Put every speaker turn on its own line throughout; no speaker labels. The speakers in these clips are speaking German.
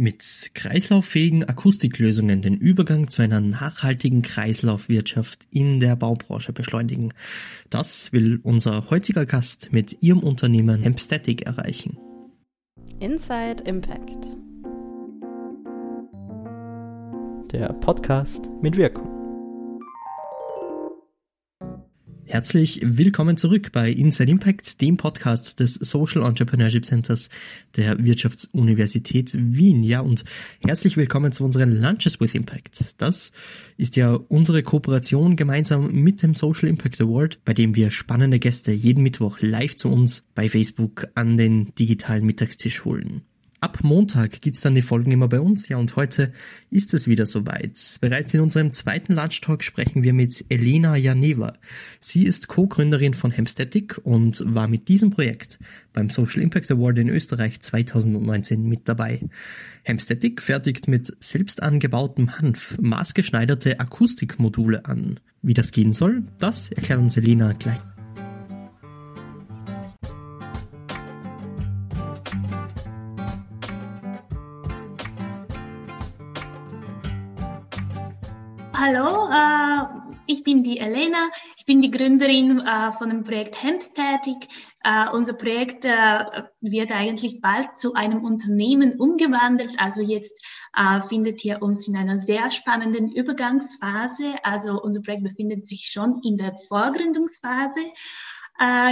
Mit kreislauffähigen Akustiklösungen den Übergang zu einer nachhaltigen Kreislaufwirtschaft in der Baubranche beschleunigen. Das will unser heutiger Gast mit ihrem Unternehmen Hempstatic erreichen.
Inside Impact.
Der Podcast mit Wirkung. Herzlich willkommen zurück bei Inside Impact, dem Podcast des Social Entrepreneurship Centers der Wirtschaftsuniversität Wien. Ja, und herzlich willkommen zu unseren Lunches with Impact. Das ist ja unsere Kooperation gemeinsam mit dem Social Impact Award, bei dem wir spannende Gäste jeden Mittwoch live zu uns bei Facebook an den digitalen Mittagstisch holen. Ab Montag gibt's dann die Folgen immer bei uns, ja, und heute ist es wieder soweit. Bereits in unserem zweiten Lunch Talk sprechen wir mit Elena Janeva. Sie ist Co-Gründerin von Hemstatic und war mit diesem Projekt beim Social Impact Award in Österreich 2019 mit dabei. Hemstatic fertigt mit selbst angebautem Hanf maßgeschneiderte Akustikmodule an. Wie das gehen soll, das erklärt uns Elena gleich.
Hallo, äh, ich bin die Elena. Ich bin die Gründerin äh, von dem Projekt Hempstatic. Äh, unser Projekt wird eigentlich bald zu einem Unternehmen umgewandelt. Also jetzt findet ihr uns in einer sehr spannenden Übergangsphase. Also unser Projekt befindet sich schon in der Vorgründungsphase.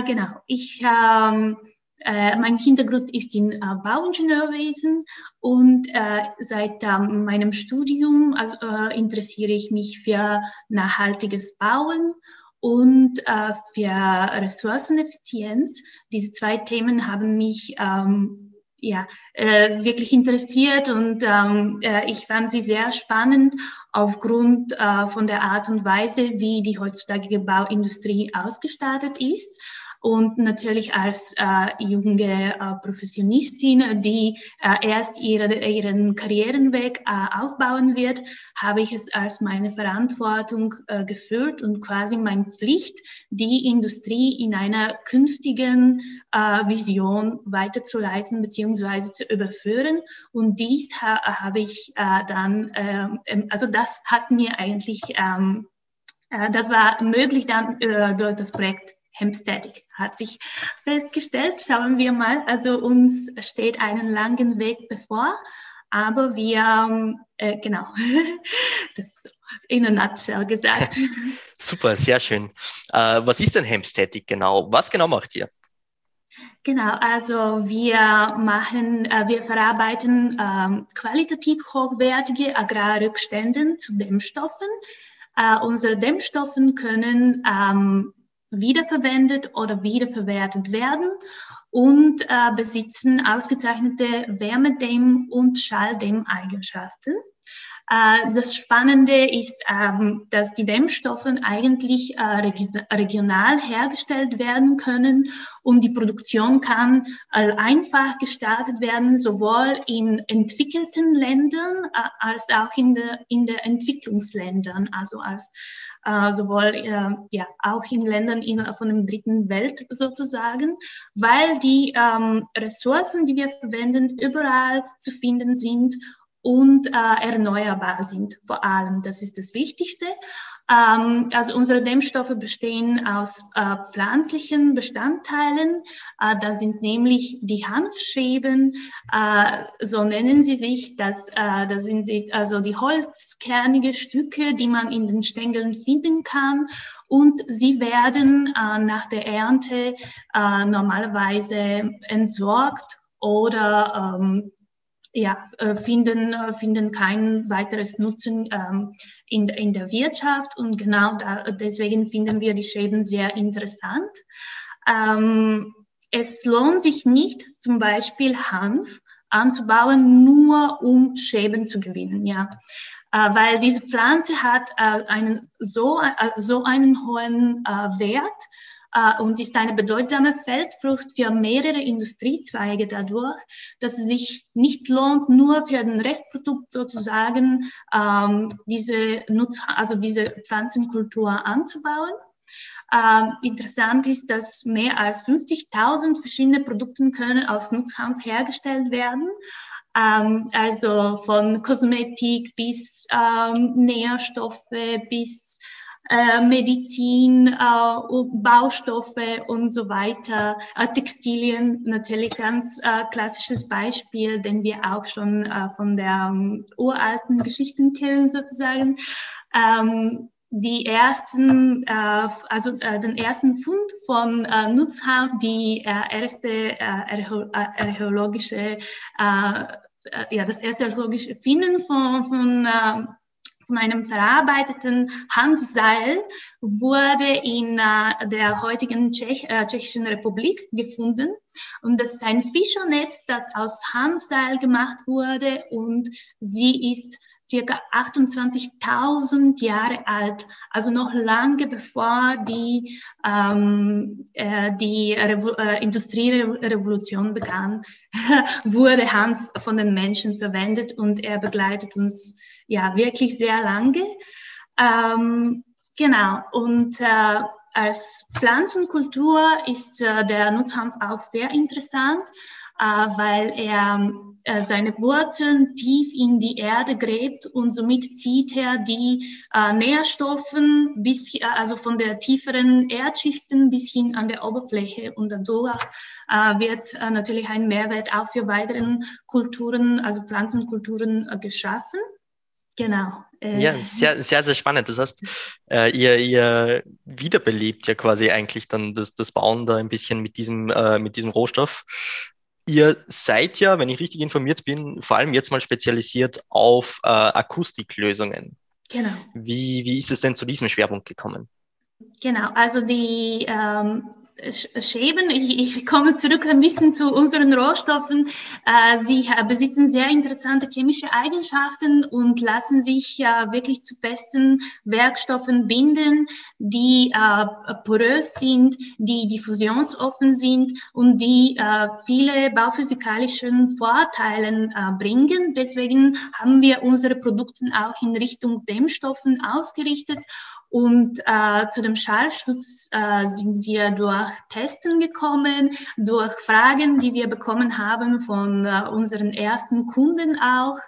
Genau, ich ähm, äh, mein Hintergrund ist in äh, Bauingenieurwesen und äh, seit ähm, meinem Studium also, äh, interessiere ich mich für nachhaltiges Bauen und äh, für Ressourceneffizienz. Diese zwei Themen haben mich ähm, ja, äh, wirklich interessiert und ähm, ich fand sie sehr spannend aufgrund von der Art und Weise, wie die heutzutage Bauindustrie ausgestattet ist. Und natürlich als äh, junge äh, Professionistin, die äh, erst ihre, ihren Karrierenweg äh, aufbauen wird, habe ich es als meine Verantwortung äh, geführt und quasi meine Pflicht, die Industrie in einer künftigen äh, Vision weiterzuleiten bzw. zu überführen. Und dies ha habe ich äh, dann, äh, also das hat mir eigentlich, ähm, äh, das war möglich dann äh, durch das Projekt Hempstead hat sich festgestellt. Schauen wir mal. Also uns steht einen langen Weg bevor, aber wir, äh, genau, das in a nutshell gesagt.
Super, sehr schön. Äh, was ist denn Hempstead genau? Was genau macht ihr?
Genau, also wir machen, äh, wir verarbeiten ähm, qualitativ hochwertige Agrarrückstände zu Dämmstoffen. Uh, unsere Dämmstoffen können ähm, wiederverwendet oder wiederverwertet werden und äh, besitzen ausgezeichnete Wärmedämm- und Schalldämmeigenschaften. Äh, das Spannende ist, ähm, dass die Dämmstoffe eigentlich äh, regional hergestellt werden können und die Produktion kann äh, einfach gestartet werden, sowohl in entwickelten Ländern als auch in der, in der Entwicklungsländern, also als sowohl ja auch in Ländern in, von der dritten Welt sozusagen, weil die ähm, Ressourcen, die wir verwenden, überall zu finden sind und äh, erneuerbar sind vor allem. Das ist das Wichtigste. Ähm, also unsere Dämmstoffe bestehen aus äh, pflanzlichen Bestandteilen. Äh, da sind nämlich die Hanfschäben, äh, so nennen sie sich. Das, äh, das sind die, also die holzkernige Stücke, die man in den Stängeln finden kann. Und sie werden äh, nach der Ernte äh, normalerweise entsorgt oder ähm, ja, äh, finden, äh, finden kein weiteres Nutzen ähm, in, in der Wirtschaft und genau da, deswegen finden wir die Schäden sehr interessant. Ähm, es lohnt sich nicht, zum Beispiel Hanf anzubauen, nur um Schäben zu gewinnen, ja. Äh, weil diese Pflanze hat einen, so, so einen hohen Wert, äh, und ist eine bedeutsame Feldfrucht für mehrere Industriezweige dadurch, dass es sich nicht lohnt, nur für den Restprodukt sozusagen ähm, diese Nutz, also diese Pflanzenkultur anzubauen. Ähm, interessant ist, dass mehr als 50.000 verschiedene Produkte können aus Nutzhanf hergestellt werden. Ähm, also von Kosmetik bis ähm, Nährstoffe bis äh, Medizin, äh, Baustoffe und so weiter. Äh, Textilien natürlich ganz äh, klassisches Beispiel, den wir auch schon äh, von der um, uralten Geschichten kennen sozusagen. Ähm, die ersten, äh, also äh, den ersten Fund von äh, Nutzhanf, die äh, erste äh, archäologische, äh, ja, das erste archäologische Finden von, von äh, von einem verarbeiteten Hanfseil wurde in äh, der heutigen Tschech, äh, Tschechischen Republik gefunden. Und das ist ein Fischernetz, das aus Hanfseil gemacht wurde und sie ist circa 28.000 Jahre alt, also noch lange bevor die, ähm, äh, die Revo äh, Industrierevolution begann, wurde Hanf von den Menschen verwendet und er begleitet uns ja wirklich sehr lange. Ähm, genau, und äh, als Pflanzenkultur ist äh, der Nutzhanf auch sehr interessant, äh, weil er äh, seine Wurzeln tief in die Erde gräbt und somit zieht er die äh, Nährstoffen bis, äh, also von der tieferen Erdschichten bis hin an der Oberfläche und dadurch wird natürlich ein Mehrwert auch für weitere Kulturen, also Pflanzenkulturen geschaffen. Genau.
Ja, sehr, sehr, sehr spannend. Das heißt, äh, ihr, ihr wiederbelebt ja quasi eigentlich dann das, das Bauen da ein bisschen mit diesem, äh, mit diesem Rohstoff. Ihr seid ja, wenn ich richtig informiert bin, vor allem jetzt mal spezialisiert auf äh, Akustiklösungen.
Genau.
Wie, wie ist es denn zu diesem Schwerpunkt gekommen?
Genau, also die ähm, Schäben, ich, ich komme zurück ein bisschen zu unseren Rohstoffen. Äh, sie besitzen sehr interessante chemische Eigenschaften und lassen sich wirklich zu festen Werkstoffen binden, die äh, porös sind, die diffusionsoffen sind und die äh, viele bauphysikalischen Vorteile äh, bringen. Deswegen haben wir unsere Produkte auch in Richtung Dämmstoffen ausgerichtet und äh, zu dem Schallschutz äh, sind wir durch Testen gekommen, durch Fragen, die wir bekommen haben von äh, unseren ersten Kunden auch.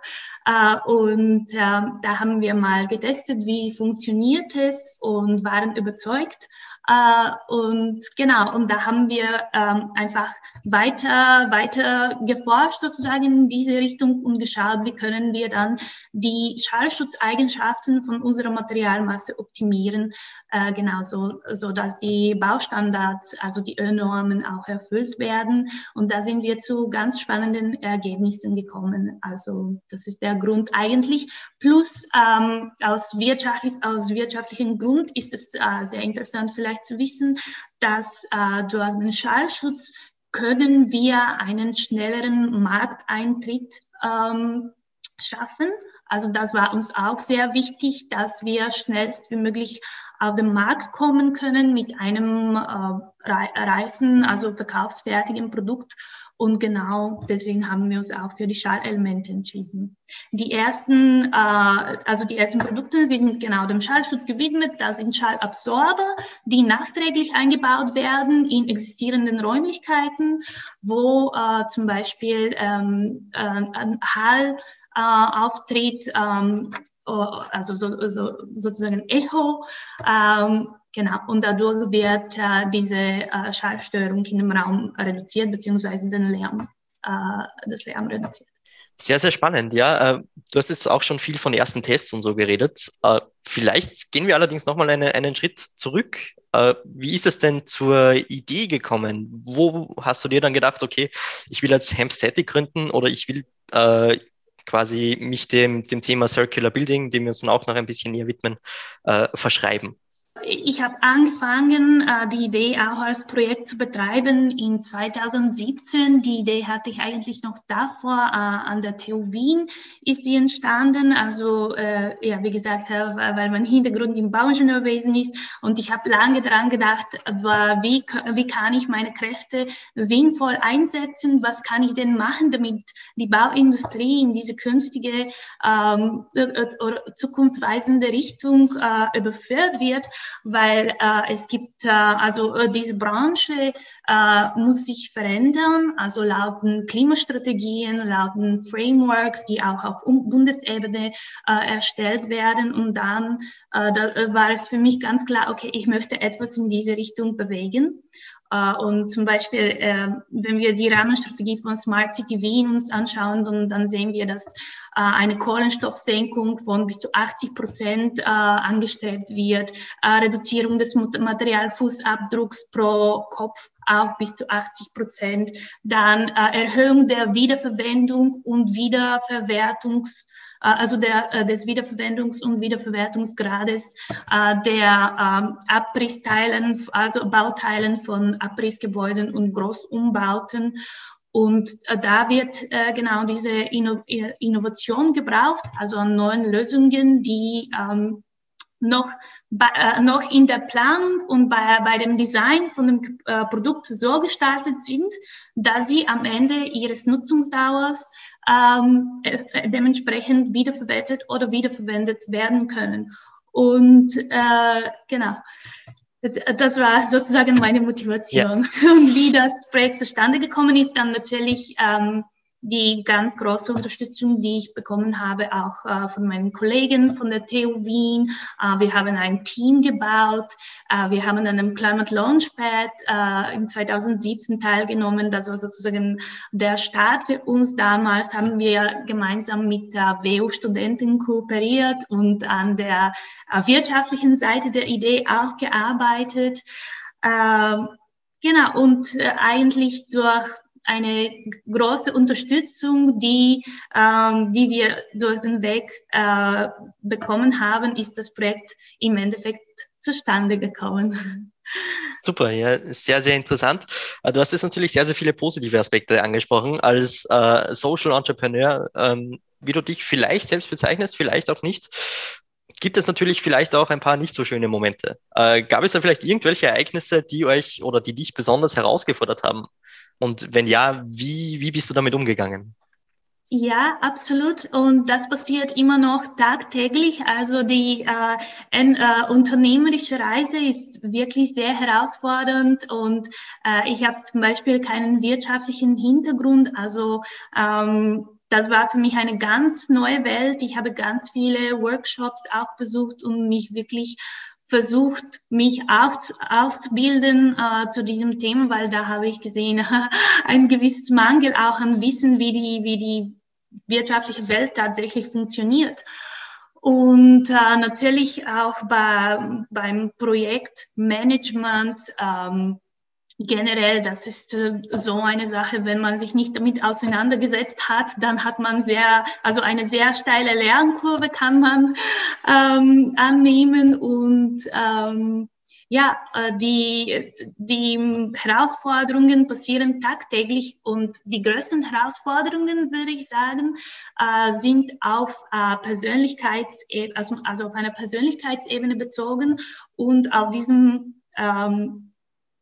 Äh, und äh, da haben wir mal getestet, wie funktioniert es und waren überzeugt äh, und genau, und da haben wir ähm, einfach weiter, weiter geforscht sozusagen in diese Richtung und geschaut, wie können wir dann die Schallschutzeigenschaften von unserer Materialmasse optimieren, äh, genau so, so dass die Baustandards, also die Ö-Normen auch erfüllt werden. Und da sind wir zu ganz spannenden Ergebnissen gekommen. Also das ist der Grund eigentlich. Plus ähm, aus, wirtschaftlich, aus wirtschaftlichen Grund ist es äh, sehr interessant vielleicht zu wissen, dass äh, durch den Schallschutz können wir einen schnelleren Markteintritt ähm, schaffen. Also das war uns auch sehr wichtig, dass wir schnellst wie möglich auf den Markt kommen können mit einem äh, reifen, also verkaufsfertigen Produkt. Und genau deswegen haben wir uns auch für die Schallelemente entschieden. Die ersten, äh, also die ersten Produkte sind genau dem Schallschutz gewidmet. Das sind Schallabsorber, die nachträglich eingebaut werden in existierenden Räumlichkeiten, wo äh, zum Beispiel ähm, äh, Hall äh, auftritt, ähm, also so, so, sozusagen Echo. Ähm, genau, und dadurch wird äh, diese äh, Schallstörung in dem Raum reduziert, beziehungsweise den Lärm, äh, das Lärm reduziert.
Sehr, sehr spannend, ja. Äh, du hast jetzt auch schon viel von ersten Tests und so geredet. Äh, vielleicht gehen wir allerdings nochmal eine, einen Schritt zurück. Wie ist es denn zur Idee gekommen? Wo hast du dir dann gedacht, okay, ich will jetzt Hempstatic gründen oder ich will quasi mich dem, dem Thema Circular Building, dem wir uns dann auch noch ein bisschen näher widmen, äh, verschreiben.
Ich habe angefangen, äh, die Idee auch als Projekt zu betreiben in 2017. Die Idee hatte ich eigentlich noch davor äh, an der TU Wien ist die entstanden. Also äh, ja, wie gesagt, weil mein Hintergrund im Bauingenieurwesen ist und ich habe lange daran gedacht, wie, wie kann ich meine Kräfte sinnvoll einsetzen? Was kann ich denn machen, damit die Bauindustrie in diese künftige ähm, zukunftsweisende Richtung überführt wird? Weil äh, es gibt, äh, also äh, diese Branche äh, muss sich verändern, also lauten Klimastrategien, lauten Frameworks, die auch auf Bundesebene äh, erstellt werden. Und dann äh, da war es für mich ganz klar, okay, ich möchte etwas in diese Richtung bewegen. Äh, und zum Beispiel, äh, wenn wir die Rahmenstrategie von Smart City Wien uns anschauen, dann, sehen wir, dass äh, eine Kohlenstoffsenkung von bis zu 80 Prozent angestrebt wird, Reduzierung des Materialfußabdrucks pro Kopf auch bis zu 80 Prozent, dann Erhöhung der Wiederverwendung und Wiederverwertungs äh, also der, äh, des Wiederverwendungs- und Wiederverwertungsgrades äh, der ähm, Abrissteilen, also Bauteilen von Abrissgebäuden und Großumbauten. Und da wird genau diese Innovation gebraucht, also an neuen Lösungen, die ähm, noch, äh, noch in der Planung und bei, bei dem Design von dem äh, Produkt so gestaltet sind, dass sie am Ende ihres Nutzungsdauers ähm, äh, dementsprechend wiederverwertet oder wiederverwendet werden können. Und äh, genau, das war sozusagen meine Motivation. Ja. Und wie das Projekt zustande gekommen ist, dann natürlich ähm, die ganz große Unterstützung, die ich bekommen habe, auch äh, von meinen Kollegen von der TU Wien. Äh, wir haben ein Team gebaut. Äh, wir haben an einem Climate Launchpad äh, im 2017 teilgenommen. Das war sozusagen der Start für uns. Damals haben wir gemeinsam mit der WU-Studentin kooperiert und an der äh, wirtschaftlichen Seite der Idee auch gearbeitet. Ähm, genau, und äh, eigentlich durch eine große Unterstützung, die, ähm, die wir durch den Weg äh, bekommen haben, ist das Projekt im Endeffekt zustande gekommen.
Super, ja, sehr, sehr interessant. Äh, du hast jetzt natürlich sehr, sehr viele positive Aspekte angesprochen. Als äh, Social Entrepreneur, ähm, wie du dich vielleicht selbst bezeichnest, vielleicht auch nicht, gibt es natürlich vielleicht auch ein paar nicht so schöne Momente. Äh, gab es da vielleicht irgendwelche Ereignisse, die euch oder die dich besonders herausgefordert haben? Und wenn ja, wie, wie bist du damit umgegangen?
Ja, absolut. Und das passiert immer noch tagtäglich. Also die äh, ein, äh, unternehmerische Reise ist wirklich sehr herausfordernd. Und äh, ich habe zum Beispiel keinen wirtschaftlichen Hintergrund. Also ähm, das war für mich eine ganz neue Welt. Ich habe ganz viele Workshops auch besucht und mich wirklich versucht, mich auszubilden äh, zu diesem Thema, weil da habe ich gesehen, ein gewisses Mangel auch an Wissen, wie die, wie die wirtschaftliche Welt tatsächlich funktioniert. Und äh, natürlich auch bei, beim Projektmanagement ähm, generell, das ist äh, so eine Sache, wenn man sich nicht damit auseinandergesetzt hat, dann hat man sehr, also eine sehr steile Lernkurve kann man ähm, annehmen und ähm, ja, äh, die, die Herausforderungen passieren tagtäglich und die größten Herausforderungen, würde ich sagen, äh, sind auf Persönlichkeitsebene, also, also auf einer Persönlichkeitsebene bezogen und auf diesem ähm,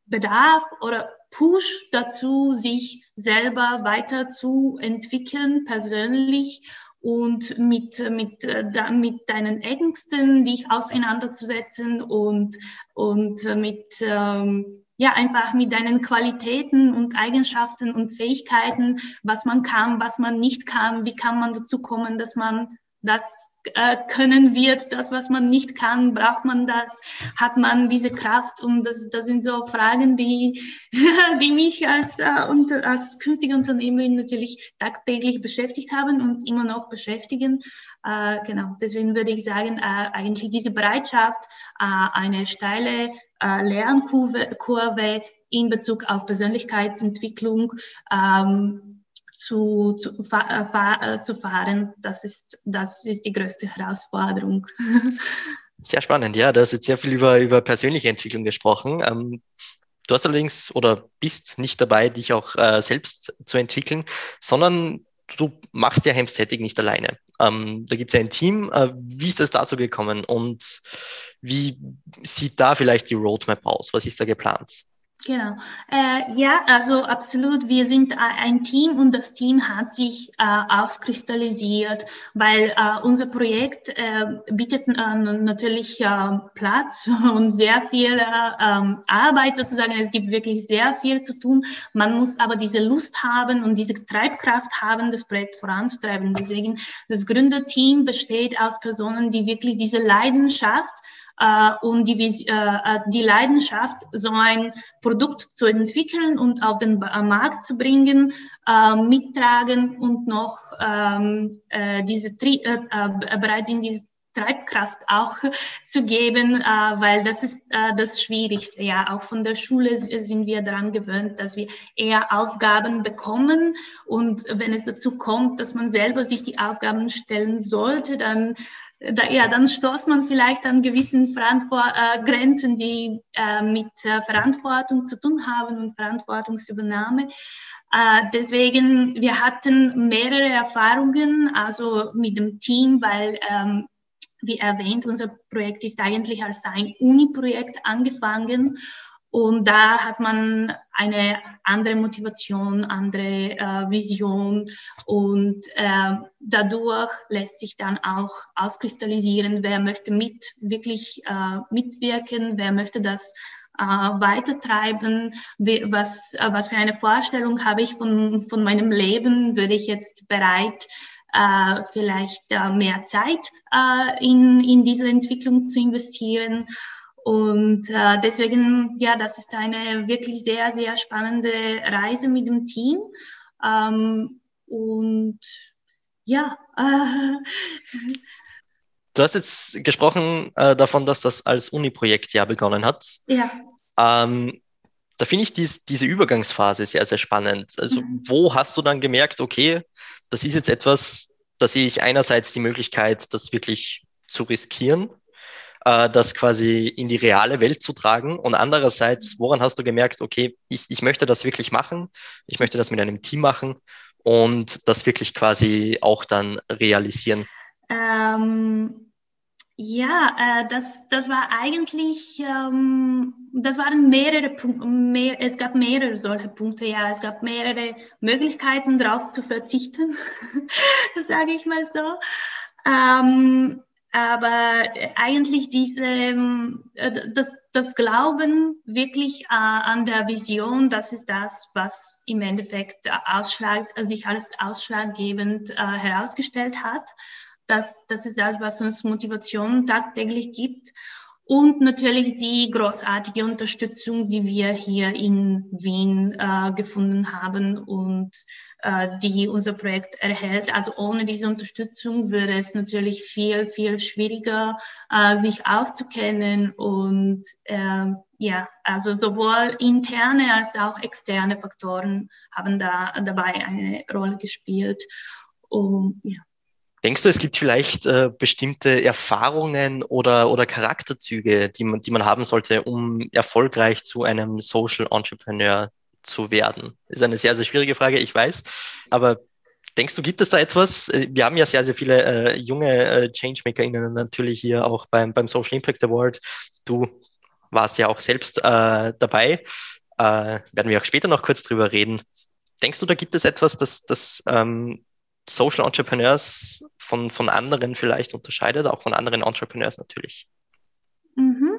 Bedarf oder Push dazu, sich selber weiterzuentwickeln, persönlich und mit, mit, äh, mit deinen Ängsten dich auseinanderzusetzen und, und mit, ähm, ja, einfach mit deinen Qualitäten und Eigenschaften und Fähigkeiten, was man kann, was man nicht kann, wie kann man dazu kommen, dass man das äh, können wird, das, was man nicht kann, braucht man das, hat man diese Kraft? Und das, das sind so Fragen, die, die mich als, äh, unter, als künftige Unternehmerin natürlich tagtäglich beschäftigt haben und immer noch beschäftigen. Äh, genau, deswegen würde ich sagen, äh, eigentlich diese Bereitschaft, äh, eine steile äh, Lernkurve in Bezug auf Persönlichkeitsentwicklung ähm, zu, zu, äh, äh, zu fahren. Das ist, das ist die größte Herausforderung.
Sehr spannend, ja. Du hast jetzt sehr viel über, über persönliche Entwicklung gesprochen. Ähm, du hast allerdings oder bist nicht dabei, dich auch äh, selbst zu entwickeln, sondern du machst ja Hemstätig nicht alleine. Ähm, da gibt es ja ein Team. Äh, wie ist das dazu gekommen und wie sieht da vielleicht die Roadmap aus? Was ist da geplant?
Genau. Äh, ja, also absolut. Wir sind ein Team und das Team hat sich äh, auskristallisiert, weil äh, unser Projekt äh, bietet äh, natürlich äh, Platz und sehr viel ähm, Arbeit sozusagen. Es gibt wirklich sehr viel zu tun. Man muss aber diese Lust haben und diese Treibkraft haben, das Projekt voranzutreiben. Deswegen das Gründerteam besteht aus Personen, die wirklich diese Leidenschaft äh, und die, äh, äh, die Leidenschaft, so ein Produkt zu entwickeln und auf den äh, Markt zu bringen, äh, mittragen und noch ähm, äh, diese Tri äh, äh, bereit sind, diese Treibkraft auch zu geben, äh, weil das ist äh, das Schwierigste. Ja, auch von der Schule sind wir daran gewöhnt, dass wir eher Aufgaben bekommen und wenn es dazu kommt, dass man selber sich die Aufgaben stellen sollte, dann da, ja, dann stoßt man vielleicht an gewissen Verantwort äh, Grenzen, die äh, mit äh, Verantwortung zu tun haben und Verantwortungsübernahme. Äh, deswegen, wir hatten mehrere Erfahrungen, also mit dem Team, weil, ähm, wie erwähnt, unser Projekt ist eigentlich als ein Uni-Projekt angefangen und da hat man eine andere Motivation, andere äh, Vision. Und äh, dadurch lässt sich dann auch auskristallisieren, wer möchte mit wirklich äh, mitwirken, wer möchte das äh, weitertreiben, was, äh, was für eine Vorstellung habe ich von, von meinem Leben, würde ich jetzt bereit, äh, vielleicht äh, mehr Zeit äh, in, in diese Entwicklung zu investieren und äh, deswegen, ja, das ist eine wirklich sehr, sehr spannende Reise mit dem Team. Ähm, und ja. Äh,
du hast jetzt gesprochen äh, davon, dass das als Uni-Projekt ja begonnen hat.
Ja.
Ähm, da finde ich dies, diese Übergangsphase sehr, sehr spannend. Also, mhm. wo hast du dann gemerkt, okay, das ist jetzt etwas, da sehe ich einerseits die Möglichkeit, das wirklich zu riskieren äh, das quasi in die reale Welt zu tragen? Und andererseits, woran hast du gemerkt, okay, ich, ich möchte das wirklich machen, ich möchte das mit einem Team machen und das wirklich quasi auch dann realisieren?
Ähm, ja, äh, das, das war eigentlich, ähm, das waren mehrere Punkte, mehr, es gab mehrere solche Punkte, ja, es gab mehrere Möglichkeiten darauf zu verzichten, sage ich mal so. Ähm, aber eigentlich diese, äh, das, das Glauben wirklich äh, an der Vision, das ist das, was im Endeffekt Ausschlag, sich als ausschlaggebend äh, herausgestellt hat. Das, das ist das, was uns Motivation tagtäglich gibt. Und natürlich die großartige Unterstützung, die wir hier in Wien äh, gefunden haben und äh, die unser Projekt erhält. Also ohne diese Unterstützung würde es natürlich viel, viel schwieriger, äh, sich auszukennen. Und äh, ja, also sowohl interne als auch externe Faktoren haben da dabei eine Rolle gespielt. Und, ja.
Denkst du, es gibt vielleicht äh, bestimmte Erfahrungen oder, oder Charakterzüge, die man, die man haben sollte, um erfolgreich zu einem Social Entrepreneur zu werden? Ist eine sehr, sehr schwierige Frage, ich weiß. Aber denkst du, gibt es da etwas? Äh, wir haben ja sehr, sehr viele äh, junge äh, ChangemakerInnen natürlich hier auch beim, beim Social Impact Award. Du warst ja auch selbst äh, dabei. Äh, werden wir auch später noch kurz drüber reden. Denkst du, da gibt es etwas, das, das ähm, Social Entrepreneurs von, von anderen vielleicht unterscheidet, auch von anderen Entrepreneurs natürlich?
Mhm.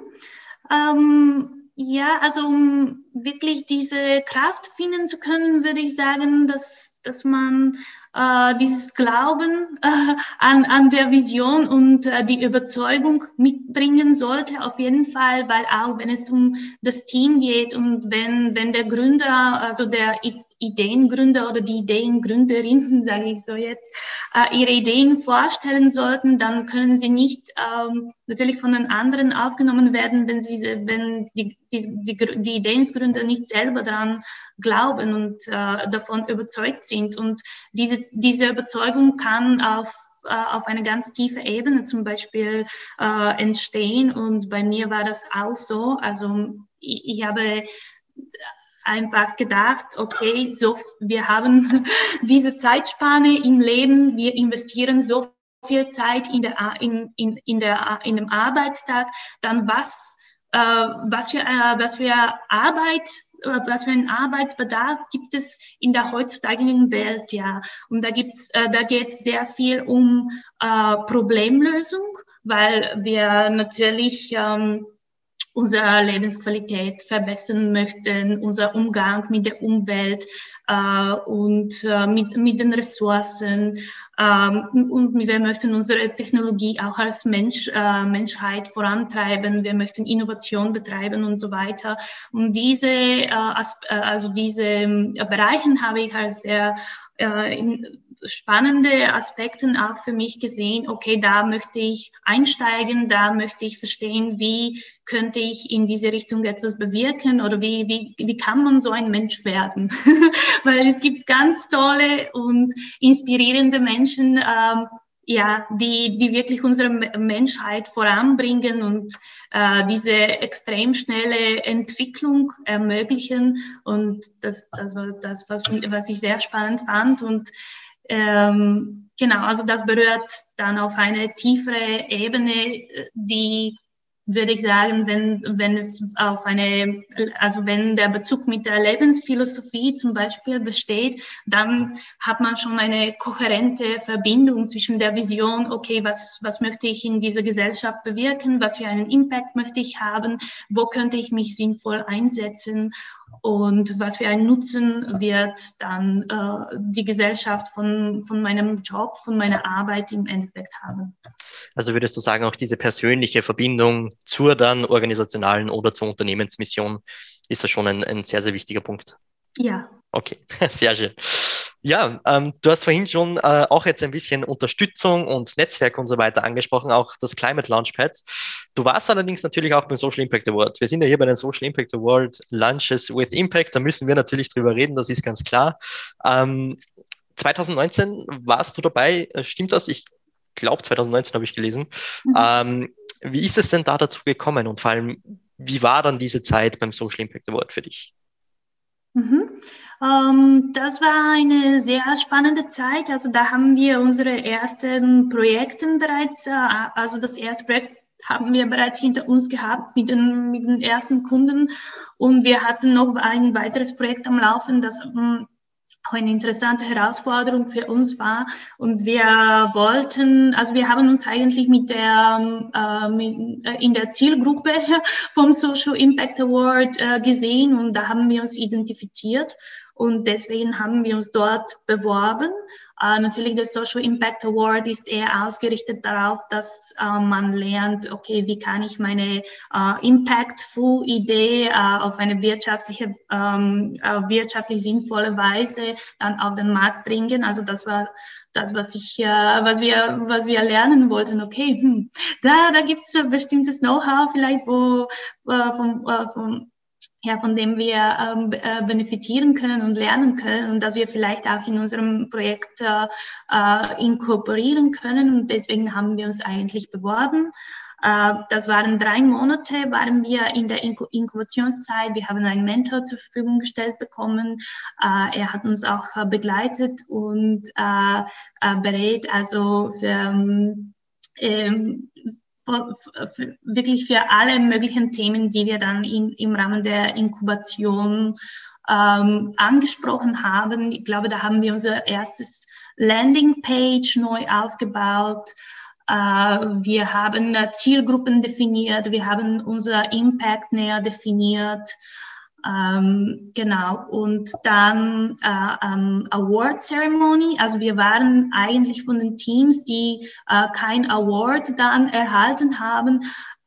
Ähm, ja, also um wirklich diese Kraft finden zu können, würde ich sagen, dass, dass man äh, dieses Glauben äh, an, an der Vision und äh, die Überzeugung mitbringen sollte, auf jeden Fall, weil auch wenn es um das Team geht und wenn, wenn der Gründer, also der Ideengründer oder die Ideengründerinnen, sage ich so jetzt, äh, ihre Ideen vorstellen sollten, dann können sie nicht ähm, natürlich von den anderen aufgenommen werden, wenn sie, wenn die, die, die, die Ideengründer nicht selber daran glauben und äh, davon überzeugt sind. Und diese, diese Überzeugung kann auf äh, auf eine ganz tiefe Ebene zum Beispiel äh, entstehen. Und bei mir war das auch so. Also ich, ich habe einfach gedacht, okay, so, wir haben diese Zeitspanne im Leben, wir investieren so viel Zeit in, der, in, in, in, der, in dem Arbeitstag, dann was, äh, was, für, äh, was für Arbeit was für einen Arbeitsbedarf gibt es in der heutzutage Welt, ja. Und da gibt's, äh, da geht es sehr viel um äh, Problemlösung, weil wir natürlich ähm, unsere Lebensqualität verbessern möchten, unser Umgang mit der Umwelt äh, und äh, mit, mit den Ressourcen. Ähm, und wir möchten unsere Technologie auch als Mensch, äh, Menschheit vorantreiben. Wir möchten Innovation betreiben und so weiter. Und diese, äh, äh also diese Bereichen habe ich als sehr äh, in, spannende Aspekte auch für mich gesehen, okay, da möchte ich einsteigen, da möchte ich verstehen, wie könnte ich in diese Richtung etwas bewirken oder wie, wie, wie kann man so ein Mensch werden? Weil es gibt ganz tolle und inspirierende Menschen, ähm, ja, die, die wirklich unsere Menschheit voranbringen und äh, diese extrem schnelle Entwicklung ermöglichen. Und das, das war das, was, was ich sehr spannend fand. Und ähm, genau, also das berührt dann auf eine tiefere Ebene, die würde ich sagen, wenn, wenn es auf eine, also wenn der Bezug mit der Lebensphilosophie zum Beispiel besteht, dann hat man schon eine kohärente Verbindung zwischen der Vision, okay, was, was möchte ich in dieser Gesellschaft bewirken, was für einen Impact möchte ich haben, wo könnte ich mich sinnvoll einsetzen und was für einen Nutzen wird dann äh, die Gesellschaft von, von meinem Job, von meiner Arbeit im Endeffekt haben.
Also würdest du sagen, auch diese persönliche Verbindung zur dann organisationalen oder zur Unternehmensmission ist da schon ein, ein sehr, sehr wichtiger Punkt?
Ja.
Okay, sehr schön. Ja, ähm, du hast vorhin schon äh, auch jetzt ein bisschen Unterstützung und Netzwerk und so weiter angesprochen, auch das Climate Launchpad. Du warst allerdings natürlich auch beim Social Impact Award. Wir sind ja hier bei den Social Impact Award Lunches with Impact. Da müssen wir natürlich drüber reden, das ist ganz klar. Ähm, 2019 warst du dabei, äh, stimmt das? Ich glaube, 2019 habe ich gelesen. Mhm. Ähm, wie ist es denn da dazu gekommen und vor allem, wie war dann diese Zeit beim Social Impact Award für dich?
Mhm. Ähm, das war eine sehr spannende Zeit. Also da haben wir unsere ersten Projekte bereits, äh, also das erste Projekt haben wir bereits hinter uns gehabt mit den, mit den ersten Kunden und wir hatten noch ein weiteres Projekt am Laufen, das ähm, auch eine interessante Herausforderung für uns war. Und wir wollten, also wir haben uns eigentlich mit der, äh, mit, äh, in der Zielgruppe vom Social Impact Award äh, gesehen und da haben wir uns identifiziert und deswegen haben wir uns dort beworben. Äh, natürlich, der Social Impact Award ist eher ausgerichtet darauf, dass äh, man lernt, okay, wie kann ich meine äh, impactful Idee äh, auf eine wirtschaftliche, ähm, äh, wirtschaftlich sinnvolle Weise dann auf den Markt bringen. Also das war das, was ich, äh, was wir, was wir lernen wollten. Okay, hm, da, da gibt es bestimmtes Know-how vielleicht, wo vom, vom ja, von dem wir ähm, äh, benefitieren können und lernen können und dass wir vielleicht auch in unserem Projekt äh, äh, inkorporieren können. Und deswegen haben wir uns eigentlich beworben. Äh, das waren drei Monate, waren wir in der Inkubationszeit. Wir haben einen Mentor zur Verfügung gestellt bekommen. Äh, er hat uns auch äh, begleitet und berät, also für, ähm, ähm wirklich für alle möglichen Themen, die wir dann in, im Rahmen der Inkubation ähm, angesprochen haben. Ich glaube, da haben wir unser erstes Landingpage neu aufgebaut. Äh, wir haben Zielgruppen definiert, wir haben unser Impact näher definiert. Ähm, genau, und dann äh, ähm, Award Ceremony. Also wir waren eigentlich von den Teams, die äh, kein Award dann erhalten haben.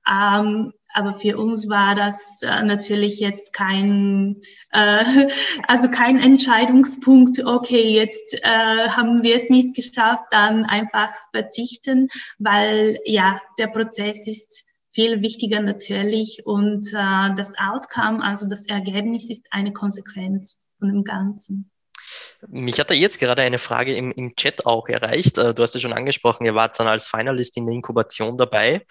Ähm, aber für uns war das äh, natürlich jetzt kein, äh, also kein Entscheidungspunkt, okay, jetzt äh, haben wir es nicht geschafft, dann einfach verzichten, weil ja, der Prozess ist viel wichtiger natürlich und äh, das Outcome, also das Ergebnis ist eine Konsequenz von dem Ganzen.
Mich hat da jetzt gerade eine Frage im, im Chat auch erreicht. Äh, du hast ja schon angesprochen, ihr wart dann als Finalist in der Inkubation dabei.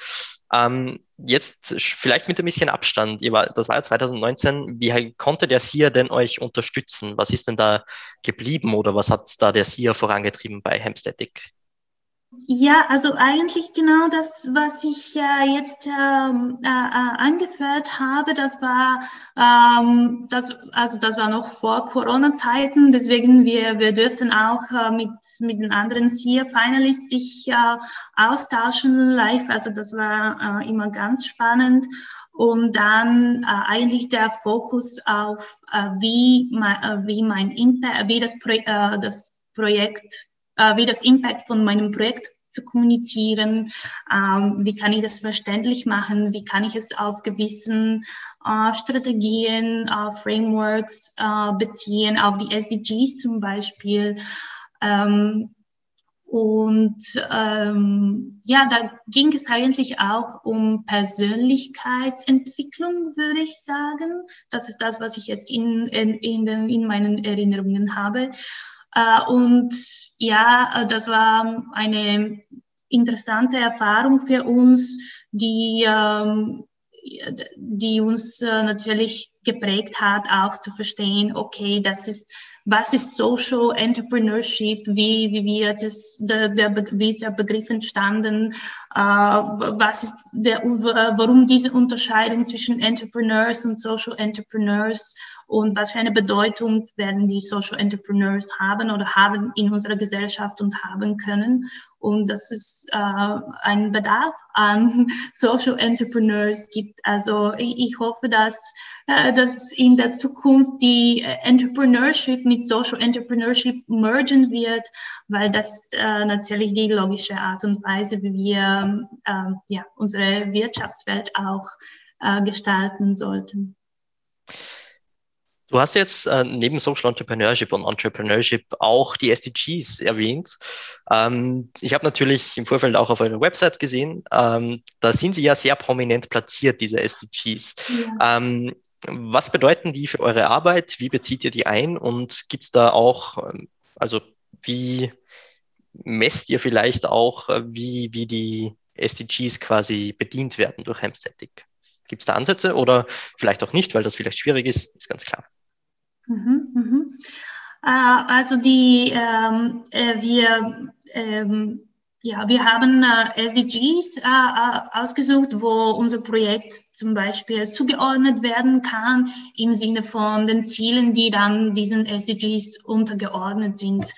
Ähm, jetzt vielleicht mit ein bisschen Abstand. Ihr war, das war ja 2019. Wie konnte der SIA denn euch unterstützen? Was ist denn da geblieben oder was hat da der SIA vorangetrieben bei Hemstatic?
Ja, also eigentlich genau das, was ich äh, jetzt ähm, äh, äh, angeführt habe, das war, ähm, das, also das war noch vor Corona-Zeiten, deswegen wir, wir dürften auch äh, mit, mit den anderen vier Finalists sich äh, austauschen live, also das war äh, immer ganz spannend. Und dann äh, eigentlich der Fokus auf, äh, wie, mein, äh, wie mein Impact, wie das, Pro äh, das Projekt äh, wie das Impact von meinem Projekt zu kommunizieren, ähm, wie kann ich das verständlich machen, wie kann ich es auf gewissen äh, Strategien, äh, Frameworks äh, beziehen, auf die SDGs zum Beispiel. Ähm, und ähm, ja, da ging es eigentlich auch um Persönlichkeitsentwicklung, würde ich sagen. Das ist das, was ich jetzt in, in, in, den, in meinen Erinnerungen habe. Äh, und ja, äh, das war eine interessante Erfahrung für uns, die, ähm, die uns äh, natürlich geprägt hat, auch zu verstehen, okay, das ist was ist Social Entrepreneurship, wie, wie wird es, der, der, wie ist der Begriff entstanden, äh, was ist der, warum diese Unterscheidung zwischen Entrepreneurs und Social Entrepreneurs? Und was für eine Bedeutung werden die Social Entrepreneurs haben oder haben in unserer Gesellschaft und haben können. Und dass es äh, einen Bedarf an Social Entrepreneurs gibt. Also ich, hoffe, dass, äh, dass in der Zukunft die Entrepreneurship mit Social Entrepreneurship mergen wird, weil das äh, natürlich die logische Art und Weise, wie wir äh, ja, unsere Wirtschaftswelt auch äh, gestalten sollten.
Du hast jetzt äh, neben Social Entrepreneurship und Entrepreneurship auch die SDGs erwähnt. Ähm, ich habe natürlich im Vorfeld auch auf eurer Website gesehen, ähm, da sind sie ja sehr prominent platziert, diese SDGs. Ja. Ähm, was bedeuten die für eure Arbeit? Wie bezieht ihr die ein? Und gibt es da auch, ähm, also wie messt ihr vielleicht auch, äh, wie, wie die SDGs quasi bedient werden durch Hemstetic? Gibt es da Ansätze oder vielleicht auch nicht, weil das vielleicht schwierig ist, ist ganz klar.
Mhm, mhm. Äh, also die, ähm, äh, wir, ähm, ja, wir haben äh, SDGs äh, äh, ausgesucht, wo unser Projekt zum Beispiel zugeordnet werden kann im Sinne von den Zielen, die dann diesen SDGs untergeordnet sind.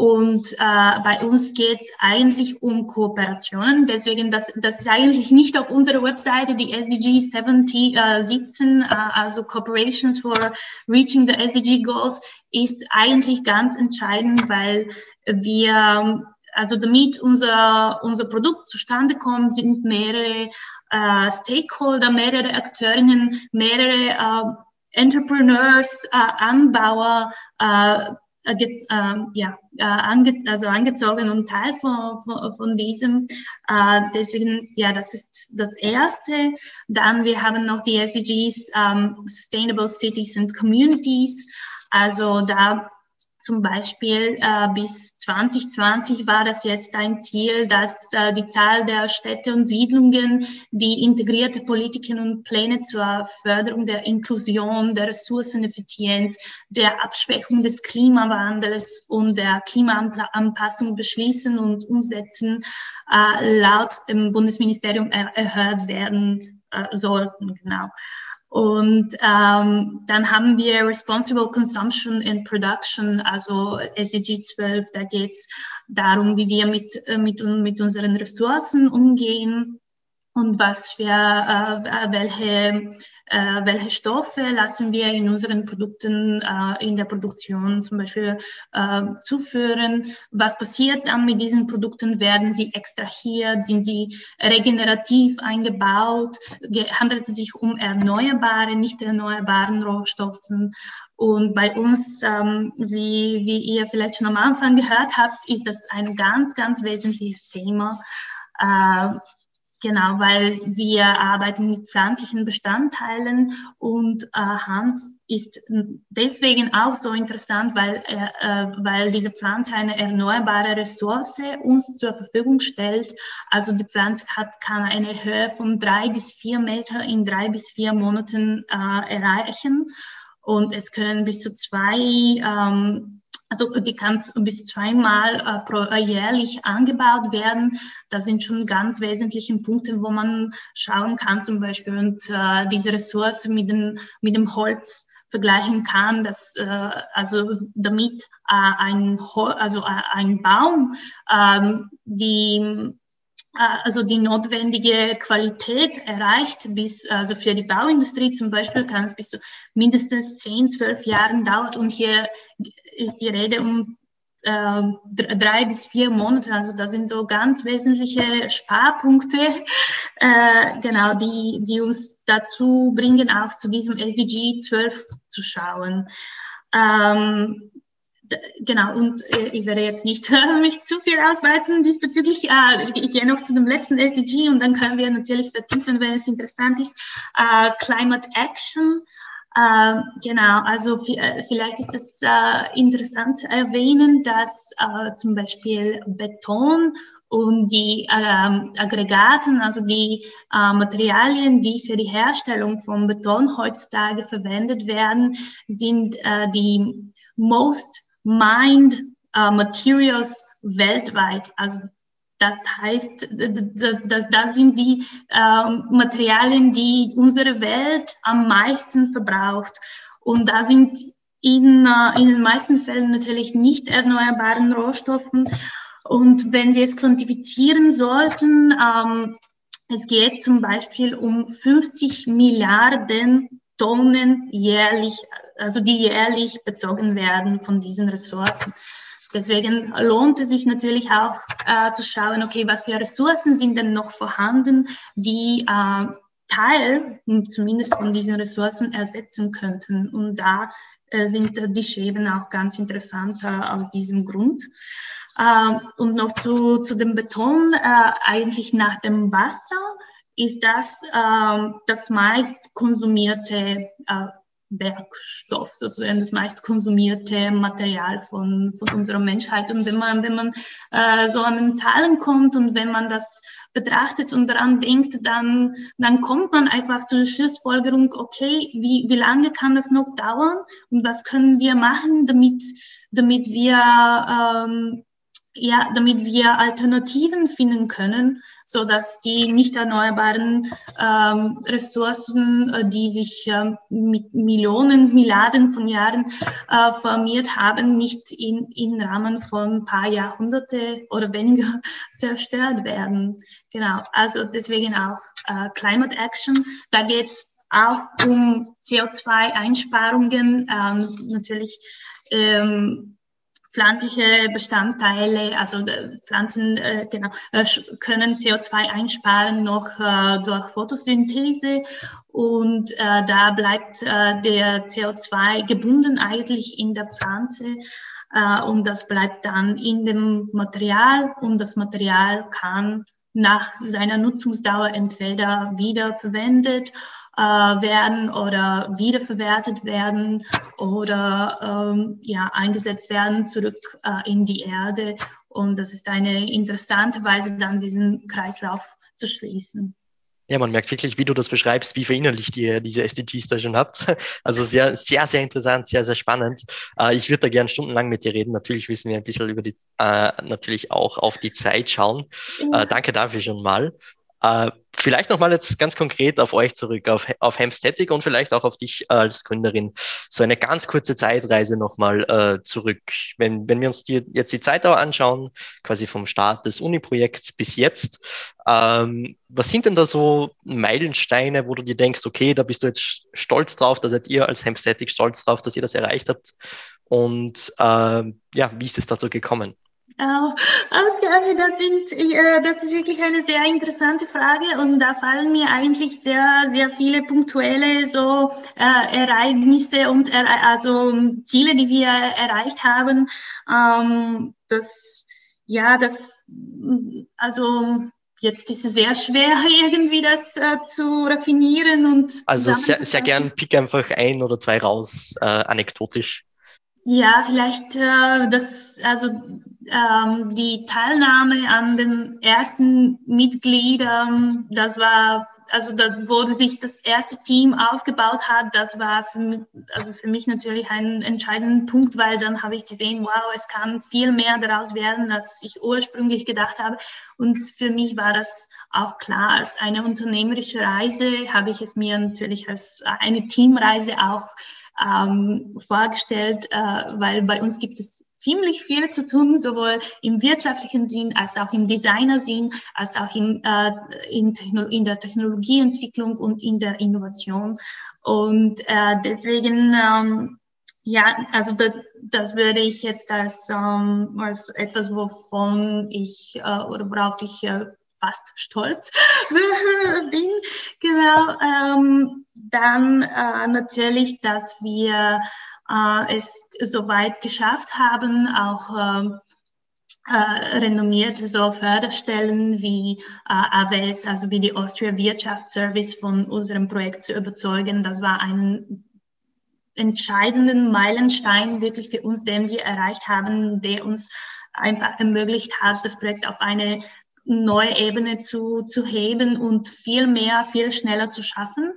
Und äh, bei uns geht es eigentlich um Kooperationen. Deswegen, das, das ist eigentlich nicht auf unserer Webseite die SDG 70, äh, 17, äh, also Cooperations for Reaching the SDG Goals, ist eigentlich ganz entscheidend, weil wir, also damit unser, unser Produkt zustande kommt, sind mehrere äh, Stakeholder, mehrere Akteurinnen, mehrere äh, Entrepreneurs, äh, Anbauer, äh, äh, ähm, ja, äh, ange also angezogen und Teil von, von, von diesem. Äh, deswegen, ja, das ist das Erste. Dann, wir haben noch die SDGs, ähm, Sustainable Cities and Communities. Also da zum Beispiel äh, bis 2020 war das jetzt ein Ziel, dass äh, die Zahl der Städte und Siedlungen, die integrierte Politiken und Pläne zur Förderung der Inklusion, der Ressourceneffizienz, der Abschwächung des Klimawandels und der Klimaanpassung beschließen und umsetzen, äh, laut dem Bundesministerium er erhöht werden äh, sollten. Genau. Und ähm, dann haben wir Responsible Consumption and Production, also SDG 12. Da geht es darum, wie wir mit, äh, mit, mit unseren Ressourcen umgehen und was für äh, welche äh, welche Stoffe lassen wir in unseren Produkten äh, in der Produktion zum Beispiel äh, zuführen, was passiert dann mit diesen Produkten, werden sie extrahiert, sind sie regenerativ eingebaut, handelt es sich um erneuerbare, nicht erneuerbaren Rohstoffen und bei uns, ähm, wie, wie ihr vielleicht schon am Anfang gehört habt, ist das ein ganz, ganz wesentliches Thema. Äh, Genau, weil wir arbeiten mit pflanzlichen Bestandteilen und äh, Hanf ist deswegen auch so interessant, weil, äh, äh, weil diese Pflanze eine erneuerbare Ressource uns zur Verfügung stellt. Also die Pflanze hat, kann eine Höhe von drei bis vier Meter in drei bis vier Monaten äh, erreichen und es können bis zu zwei ähm, also die kann bis zweimal äh, äh, jährlich angebaut werden. Das sind schon ganz wesentliche Punkte, wo man schauen kann zum Beispiel und äh, diese Ressource mit dem, mit dem Holz vergleichen kann, dass äh, also damit äh, ein also äh, ein Baum ähm, die also die notwendige Qualität erreicht, bis, also für die Bauindustrie zum Beispiel kann es bis zu mindestens 10, 12 Jahren dauert und hier ist die Rede um äh, drei bis vier Monate. Also das sind so ganz wesentliche Sparpunkte, äh, genau, die, die uns dazu bringen, auch zu diesem SDG 12 zu schauen. Ähm, genau, und äh, ich werde jetzt nicht äh, mich zu viel ausweiten diesbezüglich. Äh, ich gehe noch zu dem letzten SDG und dann können wir natürlich vertiefen, wenn es interessant ist. Äh, Climate Action. Äh, genau, also äh, vielleicht ist es äh, interessant zu erwähnen, dass äh, zum Beispiel Beton und die ähm, Aggregaten, also die äh, Materialien, die für die Herstellung von Beton heutzutage verwendet werden, sind äh, die most mined uh, materials weltweit. Also das heißt, das, das, das sind die äh, Materialien, die unsere Welt am meisten verbraucht. Und da sind in, äh, in den meisten Fällen natürlich nicht erneuerbaren Rohstoffen. Und wenn wir es quantifizieren sollten, ähm, es geht zum Beispiel um 50 Milliarden Tonnen jährlich, also die jährlich bezogen werden von diesen Ressourcen. Deswegen lohnt es sich natürlich auch äh, zu schauen, okay, was für Ressourcen sind denn noch vorhanden, die äh, Teil zumindest von diesen Ressourcen ersetzen könnten. Und da äh, sind die Schäben auch ganz interessant äh, aus diesem Grund. Äh, und noch zu, zu dem Beton, äh, eigentlich nach dem Wasser ist das äh, das meist konsumierte äh, Werkstoff, sozusagen das meist konsumierte Material von, von unserer Menschheit. Und wenn man, wenn man äh, so an den Zahlen kommt und wenn man das betrachtet und daran denkt, dann, dann kommt man einfach zur Schlussfolgerung, okay, wie, wie lange kann das noch dauern und was können wir machen, damit, damit wir ähm, ja, damit wir Alternativen finden können, so dass die nicht erneuerbaren ähm, Ressourcen, äh, die sich äh, mit Millionen, Milliarden von Jahren äh, formiert haben, nicht in, in Rahmen von ein paar Jahrhunderte oder weniger zerstört werden. Genau, also deswegen auch äh, Climate Action. Da geht es auch um CO2-Einsparungen, ähm, natürlich. Ähm, pflanzliche Bestandteile, also äh, Pflanzen äh, genau, äh, können CO2 einsparen noch äh, durch Photosynthese. Und äh, da bleibt äh, der CO2 gebunden eigentlich in der Pflanze und das bleibt dann in dem Material. Und das Material kann nach seiner Nutzungsdauer entweder wieder verwendet äh, werden oder wiederverwertet werden oder ähm, ja, eingesetzt werden zurück äh, in die Erde. Und das ist eine interessante Weise, dann diesen Kreislauf zu schließen.
Ja, man merkt wirklich, wie du das beschreibst, wie verinnerlicht ihr diese SDGs da schon habt. Also sehr, sehr, sehr interessant, sehr, sehr spannend. Äh, ich würde da gern stundenlang mit dir reden. Natürlich müssen wir ein bisschen über die, äh, natürlich auch auf die Zeit schauen. Äh, danke dafür schon mal. Äh, vielleicht nochmal jetzt ganz konkret auf euch zurück, auf, auf Hemstatic und vielleicht auch auf dich als Gründerin. So eine ganz kurze Zeitreise nochmal äh, zurück. Wenn, wenn wir uns die, jetzt die Zeitdauer anschauen, quasi vom Start des Uni-Projekts bis jetzt, ähm, was sind denn da so Meilensteine, wo du dir denkst, okay, da bist du jetzt stolz drauf, da seid ihr als Hemstatic stolz drauf, dass ihr das erreicht habt? Und äh, ja, wie ist es dazu gekommen?
Okay, das, sind, äh, das ist wirklich eine sehr interessante Frage und da fallen mir eigentlich sehr, sehr viele punktuelle so äh, Ereignisse und also Ziele, die wir erreicht haben. Ähm, das, ja, das, also jetzt ist es sehr schwer, irgendwie das äh, zu raffinieren und
Also sehr, sehr gern pick einfach ein oder zwei raus, äh, anekdotisch.
Ja, vielleicht äh, das, also ähm, die Teilnahme an dem ersten Mitglied, ähm, das war also da, wo sich das erste Team aufgebaut hat, das war für mich, also für mich natürlich ein entscheidender Punkt, weil dann habe ich gesehen, wow, es kann viel mehr daraus werden, als ich ursprünglich gedacht habe. Und für mich war das auch klar, als eine unternehmerische Reise habe ich es mir natürlich als eine Teamreise auch ähm, vorgestellt, äh, weil bei uns gibt es ziemlich viel zu tun, sowohl im wirtschaftlichen Sinn als auch im Designersinn, als auch in, äh, in, in, der Technologieentwicklung und in der Innovation. Und äh, deswegen, ähm, ja, also das, das würde ich jetzt als, ähm, als etwas, wovon ich äh, oder worauf ich äh, fast stolz bin. Genau. Ähm, dann äh, natürlich, dass wir äh, es soweit geschafft haben, auch äh, äh, renommierte so Förderstellen wie äh, AWS, also wie die Austria Wirtschaftsservice von unserem Projekt zu überzeugen. Das war ein entscheidenden Meilenstein wirklich für uns, den wir erreicht haben, der uns einfach ermöglicht hat, das Projekt auf eine neue Ebene zu, zu heben und viel mehr, viel schneller zu schaffen.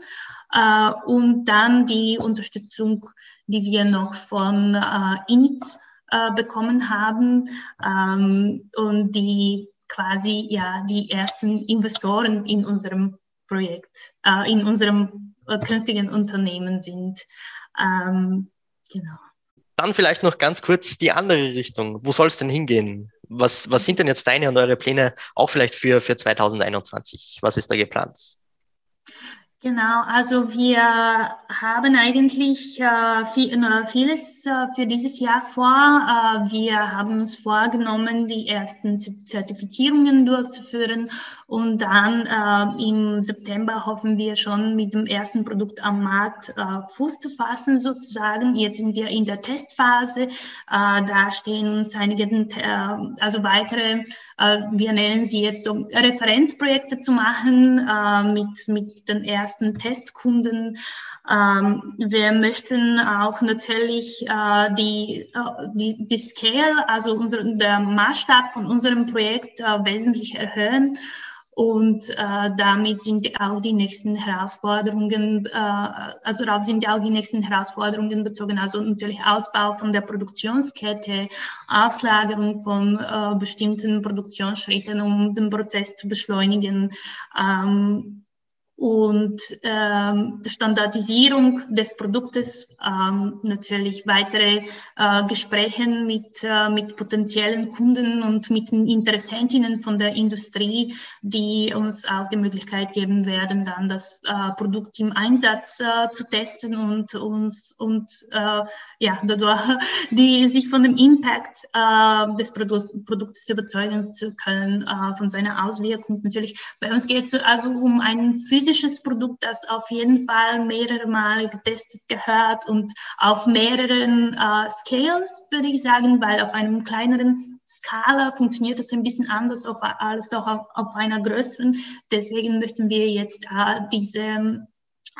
Äh, und dann die Unterstützung, die wir noch von äh, INIT äh, bekommen haben ähm, und die quasi ja die ersten Investoren in unserem Projekt, äh, in unserem äh, künftigen Unternehmen sind. Ähm,
genau. Dann vielleicht noch ganz kurz die andere Richtung. Wo soll es denn hingehen? Was, was sind denn jetzt deine und eure Pläne auch vielleicht für, für 2021? Was ist da geplant?
Genau, also wir haben eigentlich äh, viel, äh, vieles äh, für dieses Jahr vor. Äh, wir haben uns vorgenommen, die ersten Zertifizierungen durchzuführen und dann äh, im September hoffen wir schon mit dem ersten Produkt am Markt äh, Fuß zu fassen sozusagen. Jetzt sind wir in der Testphase. da stehen uns einige, also weitere, wir nennen sie jetzt so Referenzprojekte zu machen mit, mit den ersten ersten Testkunden. Ähm, wir möchten auch natürlich äh, die, äh, die, die Scale, also unser, der Maßstab von unserem Projekt äh, wesentlich erhöhen. Und äh, damit sind auch die nächsten Herausforderungen, äh, also darauf sind auch die nächsten Herausforderungen bezogen, also natürlich Ausbau von der Produktionskette, Auslagerung von äh, bestimmten Produktionsschritten, um den Prozess zu beschleunigen. Ähm, und ähm, Standardisierung des Produktes, ähm, natürlich weitere äh, Gespräche mit, äh, mit potenziellen Kunden und mit Interessentinnen von der Industrie, die uns auch die Möglichkeit geben werden, dann das äh, Produkt im Einsatz äh, zu testen und uns und äh, ja dadurch die sich von dem Impact äh, des Produ Produktes überzeugen zu können, äh, von seiner Auswirkung. Natürlich bei uns geht es also um ein physisches Produkt, das auf jeden Fall mehrere Mal getestet gehört und auf mehreren äh, Scales, würde ich sagen, weil auf einem kleineren Skala funktioniert das ein bisschen anders als auch auf, auf einer größeren. Deswegen möchten wir jetzt äh, diese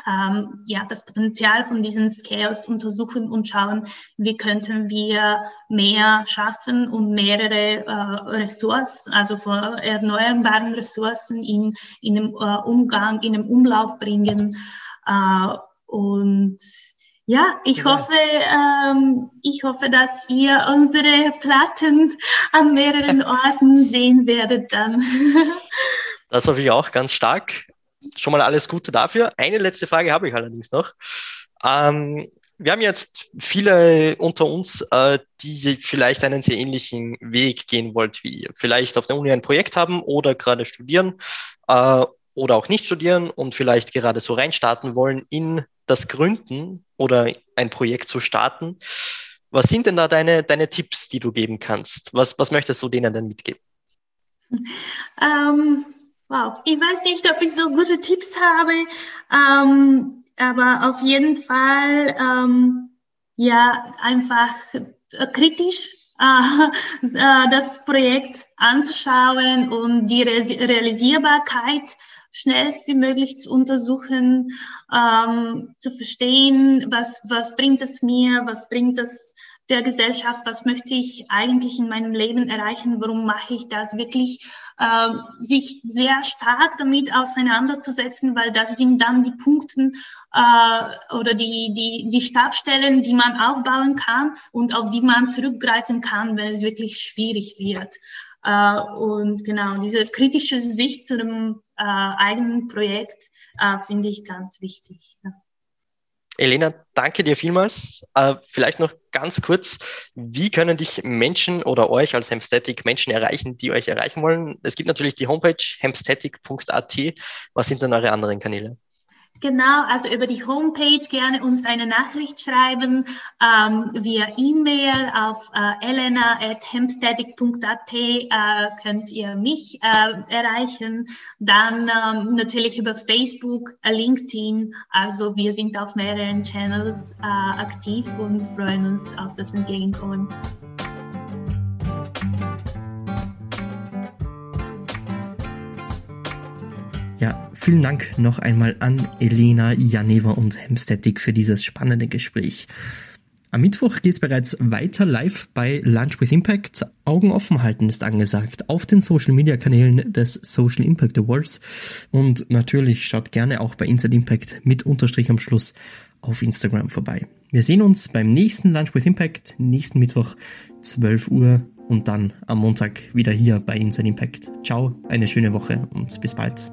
ähm, ja, das Potenzial von diesen Scales untersuchen und schauen, wie könnten wir mehr schaffen und mehrere äh, Ressourcen, also von erneuerbaren Ressourcen in, in dem äh, Umgang, in den Umlauf bringen. Äh, und ja, ich hoffe, ähm, ich hoffe, dass ihr unsere Platten an mehreren Orten sehen werdet dann.
Das hoffe ich auch ganz stark schon mal alles Gute dafür. Eine letzte Frage habe ich allerdings noch. Ähm, wir haben jetzt viele unter uns, äh, die vielleicht einen sehr ähnlichen Weg gehen wollt wie ihr. Vielleicht auf der Uni ein Projekt haben oder gerade studieren äh, oder auch nicht studieren und vielleicht gerade so reinstarten wollen in das Gründen oder ein Projekt zu starten. Was sind denn da deine, deine Tipps, die du geben kannst? Was, was möchtest du denen denn mitgeben?
Ähm, Wow, ich weiß nicht, ob ich so gute Tipps habe, ähm, aber auf jeden Fall ähm, ja einfach kritisch äh, das Projekt anzuschauen und die Re Realisierbarkeit schnellst wie möglich zu untersuchen, ähm, zu verstehen, was, was bringt es mir, was bringt es der Gesellschaft, was möchte ich eigentlich in meinem Leben erreichen, warum mache ich das, wirklich äh, sich sehr stark damit auseinanderzusetzen, weil das sind dann die Punkte äh, oder die, die, die Stabstellen, die man aufbauen kann und auf die man zurückgreifen kann, wenn es wirklich schwierig wird. Äh, und genau, diese kritische Sicht zu dem äh, eigenen Projekt äh, finde ich ganz wichtig. Ja.
Elena, danke dir vielmals. Äh, vielleicht noch ganz kurz, wie können dich Menschen oder euch als Hemstatic Menschen erreichen, die euch erreichen wollen? Es gibt natürlich die Homepage hemstatic.at. Was sind dann eure anderen Kanäle?
Genau, also über die Homepage gerne uns eine Nachricht schreiben, ähm, via E-Mail auf äh, elena.hemstatic.at äh, könnt ihr mich äh, erreichen. Dann ähm, natürlich über Facebook, äh, LinkedIn. Also wir sind auf mehreren Channels äh, aktiv und freuen uns auf das Entgegenkommen.
Vielen Dank noch einmal an Elena, Janeva und Hemstetic für dieses spannende Gespräch. Am Mittwoch geht es bereits weiter live bei Lunch with Impact. Augen offen halten ist angesagt auf den Social Media Kanälen des Social Impact Awards. Und natürlich schaut gerne auch bei Inside Impact mit Unterstrich am Schluss auf Instagram vorbei. Wir sehen uns beim nächsten Lunch with Impact, nächsten Mittwoch 12 Uhr und dann am Montag wieder hier bei Inside Impact. Ciao, eine schöne Woche und bis bald.